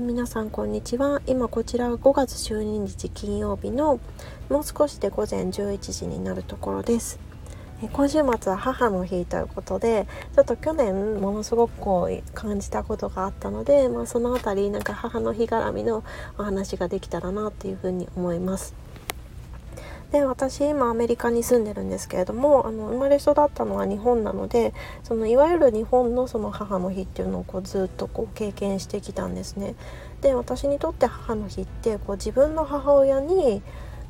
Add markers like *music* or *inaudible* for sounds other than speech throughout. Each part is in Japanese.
皆さんこんにちは今こちらは5月12日金曜日のもう少しで午前11時になるところです今週末は母の日ということでちょっと去年ものすごくこう感じたことがあったので、まあ、その辺りなんか母の日絡みのお話ができたらなっていうふうに思います。で私今アメリカに住んでるんですけれどもあの生まれ育ったのは日本なのでそのいわゆる日本のその母の日っていうのをこうずっとこう経験してきたんですね。で私にとって母の日ってこう自分の母親に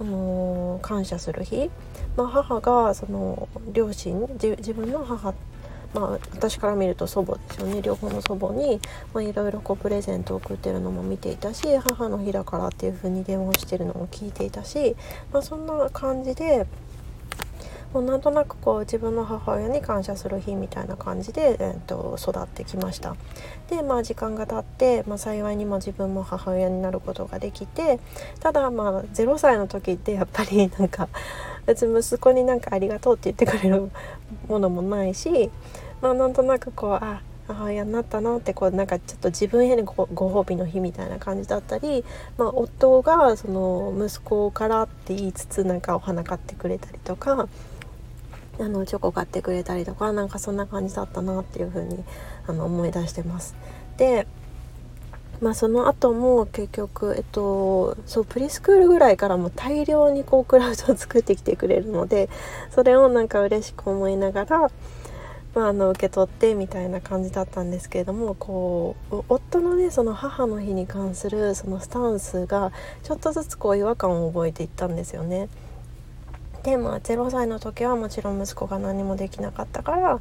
あのー、感謝する日、まあ、母がその両親自分の母まあ、私から見ると祖母ですよね。両方の祖母にいろいろプレゼントを送ってるのも見ていたし母の日だからっていう風に電話してるのも聞いていたし、まあ、そんな感じでもうなんとなくこう自分の母親に感謝する日みたいな感じで、えー、と育ってきました。でまあ時間が経って、まあ、幸いにも自分も母親になることができてただまあ0歳の時ってやっぱりなんか別に息子になんかありがとうって言ってくれるものもないしまあなんとなくこうあ母親になったなってこうなんかちょっと自分へのご褒美の日みたいな感じだったり、まあ、夫がその息子からって言いつつなんかお花買ってくれたりとかあのチョコ買ってくれたりとかなんかそんな感じだったなっていう風にあに思い出してます。でまあ、その後も結局、えっと、そうプリスクールぐらいからも大量にこうクラウドを作ってきてくれるのでそれをなんか嬉しく思いながらまあ、あの受け取ってみたいな感じだったんですけれどもこう夫のねその母の日に関するそのスタンスがちょっとずつこう違和感を覚えていったんですよね。でまあ0歳の時はもちろん息子が何もできなかったからあ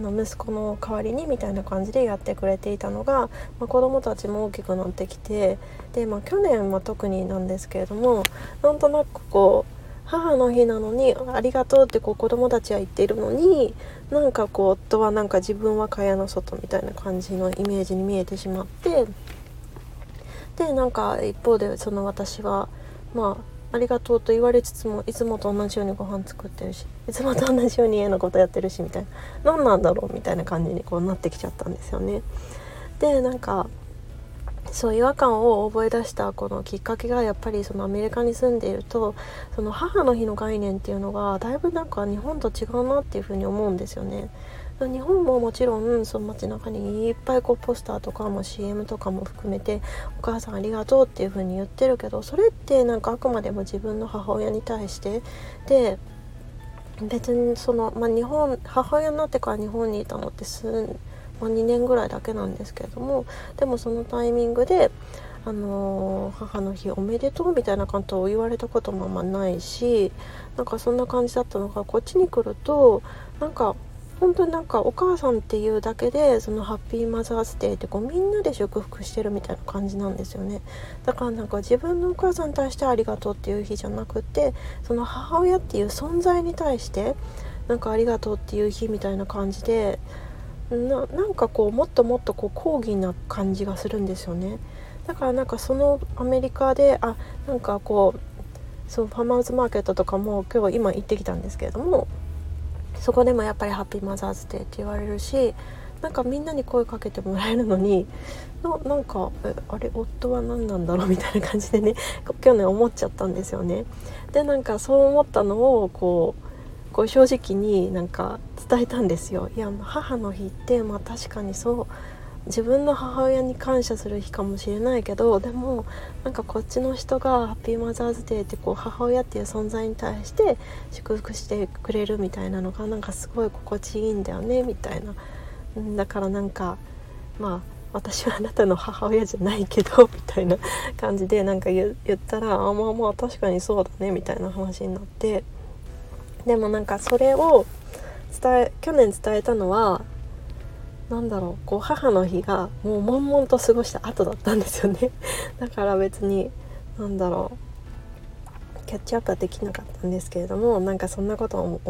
の息子の代わりにみたいな感じでやってくれていたのが、まあ、子供たちも大きくなってきてで、まあ、去年は特になんですけれどもなんとなくこう母の日なのにありがとうってこう子供たちは言っているのになんかこう夫はなんか自分は蚊帳の外みたいな感じのイメージに見えてしまってでなんか一方でその私はまあありがとうと言われつつもいつもと同じようにご飯作ってるしいつもと同じように家のことやってるしみたいな何なんだろうみたいな感じにこうなってきちゃったんですよね。でなんかそう違和感を覚え出したこのきっかけがやっぱりそのアメリカに住んでいるとその母の日の概念っていうのがだいぶなんか日本と違うなっていうふうに思うんですよね。日本ももちろんその街中にいっぱいこうポスターとかも CM とかも含めて「お母さんありがとう」っていう風に言ってるけどそれってなんかあくまでも自分の母親に対してで別にその、まあ、日本母親になってから日本にいたのって数まあ、2年ぐらいだけなんですけれどもでもそのタイミングで、あのー、母の日おめでとうみたいな感じを言われたこともあんまないしなんかそんな感じだったのがこっちに来るとなんか本当になんかお母さんっていうだけでそのハッピーマザーズデーってこうみんなで祝福してるみたいな感じなんですよね。だからなんか自分のお母さんに対してありがとうっていう日じゃなくてその母親っていう存在に対してなんかありがとうっていう日みたいな感じでななんかこうもっともっとこう抗議な感じがするんですよねだからなんかそのアメリカであなんかこうそうファーマーズマーケットとかも今日今行ってきたんですけれどもそこでもやっぱりハッピーマザーズデーって言われるしなんかみんなに声かけてもらえるのにななんかあれ夫は何なんだろう？みたいな感じでね去年思っちゃったんですよね。でなんかそう思ったのをこうこう正直になんか伝えたんですよ。いや母の日ってまあ確かにそう自分の母親に感謝する日かもしれないけどでもなんかこっちの人がハッピーマザーズデーってこう母親っていう存在に対して祝福してくれるみたいなのがなんかすごい心地いいんだよねみたいな。だからなんかまあ私はあなたの母親じゃないけど *laughs* みたいな感じでなんか言ったらあまあまあ確かにそうだねみたいな話になって。でもなんかそれを伝え去年伝えたのはなんだろうこう母の日がもう悶々と過ごした後だったんですよね。*laughs* だから別になんだろうキャッチアップはできなかったんですけれどもなんかそんなことを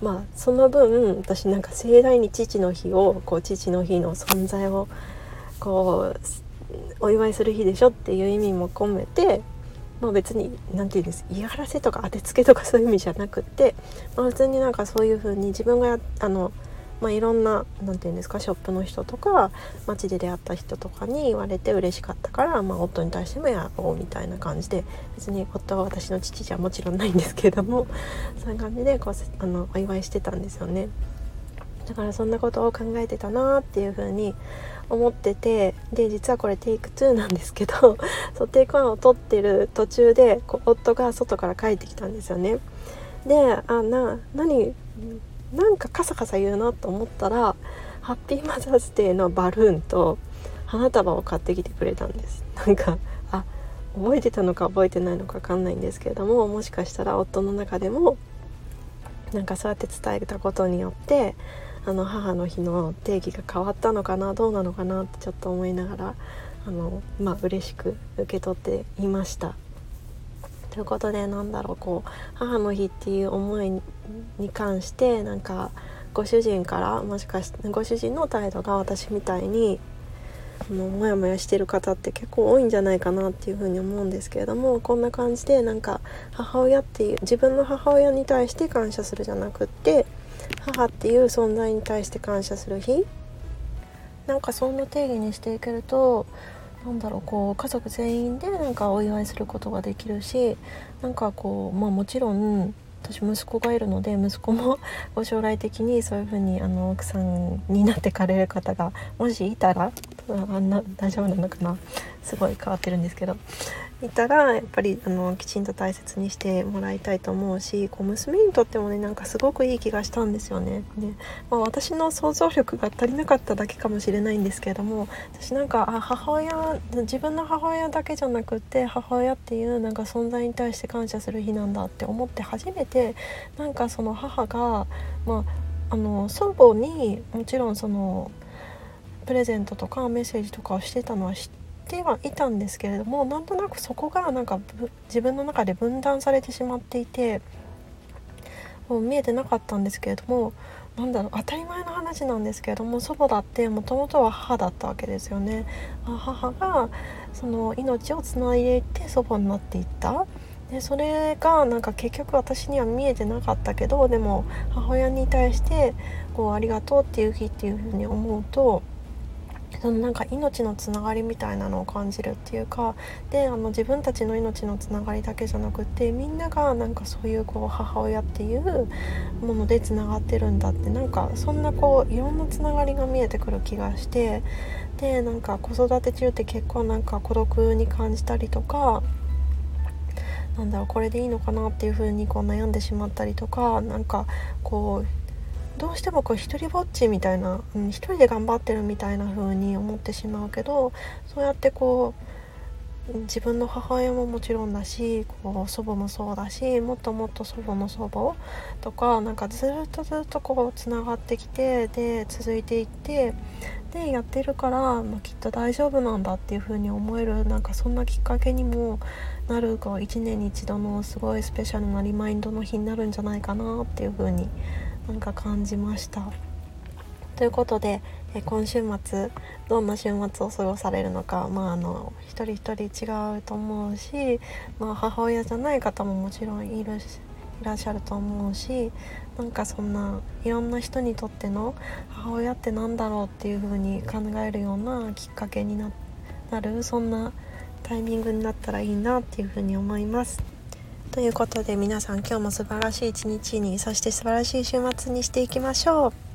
まあその分私なんか盛大に父の日をこう父の日の存在をこうお祝いする日でしょっていう意味も込めてまあ、別に何て言うんです嫌がらせとか当てつけとかそういう意味じゃなくって、まあ、普通になんかそういう風に自分があのまあ、いろんな何て言うんですかショップの人とか街で出会った人とかに言われて嬉しかったから、まあ、夫に対してもやろうみたいな感じで別に夫は私の父じゃもちろんないんですけれどもそういう感じでこうあのお祝いしてたんですよね。だからそんなことを考えてたなっていう風に思っててで実はこれテイク2なんですけど *laughs* そうテイク1を撮ってる途中でこう夫が外から帰ってきたんですよね。であな何なんかカサカサ言うなと思ったらハッピーマザーズデーのバルーンと花束を買ってきてくれたんですなんかあ覚えてたのか覚えてないのか分かんないんですけれどももしかしたら夫の中でもなんかそうやって伝えたことによってあの母の日の定義が変わったのかなどうなのかなってちょっと思いながらあのまあ嬉しく受け取っていました。ということでなんだろうこう母の日っていう思いに関してなんかご主人からもしかしてご主人の態度が私みたいにあのモヤモヤしてる方って結構多いんじゃないかなっていうふうに思うんですけれどもこんな感じでなんか母親っていう自分の母親に対して感謝するじゃなくって母っていう存在に対して感謝する日。なんかそんな定義にしていけるとなんだろうこう家族全員でなんかお祝いすることができるしなんかこうまあもちろん私息子がいるので息子もご将来的にそういう風にあの奥さんになってかれる方がもしいたらあんな大丈夫なのかな？すごい変わってるんですけどいたらやっぱりあのきちんと大切にしてもらいたいと思うしこう娘にとってもねなんかすごくいい気がしたんですよね。でまあ、私の想像力が足りなかっただけかもしれないんですけれども私なんかあ母親自分の母親だけじゃなくって母親っていうなんか存在に対して感謝する日なんだって思って初めてなんかその母が、まあ、あの祖母にもちろんそのプレゼントとかメッセージとかをしてたのは知ってはいたんですけれどもなんとなくそこがなんか自分の中で分断されてしまっていてもう見えてなかったんですけれどもなんだろう当たり前の話なんですけれども祖母だってもともとは母だったわけですよね。母がその命をつないでいって祖母になっていったでそれがなんか結局私には見えてなかったけどでも母親に対してこうありがとうっていう日っていうふうに思うとそのなんか命のつながりみたいなのを感じるっていうかであの自分たちの命のつながりだけじゃなくてみんながなんかそういうこう母親っていうものでつながってるんだってなんかそんなこういろんなつながりが見えてくる気がしてでなんか子育て中って結構なんか孤独に感じたりとかなんだろうこれでいいのかなっていう風にこう悩んでしまったりとかなんかこうどうしてもこう一人ぼっちみたいな、うん、一人で頑張ってるみたいな風に思ってしまうけどそうやってこう自分の母親ももちろんだしこう祖母もそうだしもっともっと祖母の祖母とかなんかずっとずっとこうつながってきてで続いていってでやってるから、まあ、きっと大丈夫なんだっていう風に思えるなんかそんなきっかけにもなるこう1年に一度のすごいスペシャルなリマインドの日になるんじゃないかなっていう風に思いますなんか感じましたということでえ今週末どんな週末を過ごされるのかまああの一人一人違うと思うし、まあ、母親じゃない方ももちろんいるいらっしゃると思うしなんかそんないろんな人にとっての母親って何だろうっていう風に考えるようなきっかけになるそんなタイミングになったらいいなっていう風に思います。ということで皆さん今日も素晴らしい一日にそして素晴らしい週末にしていきましょう。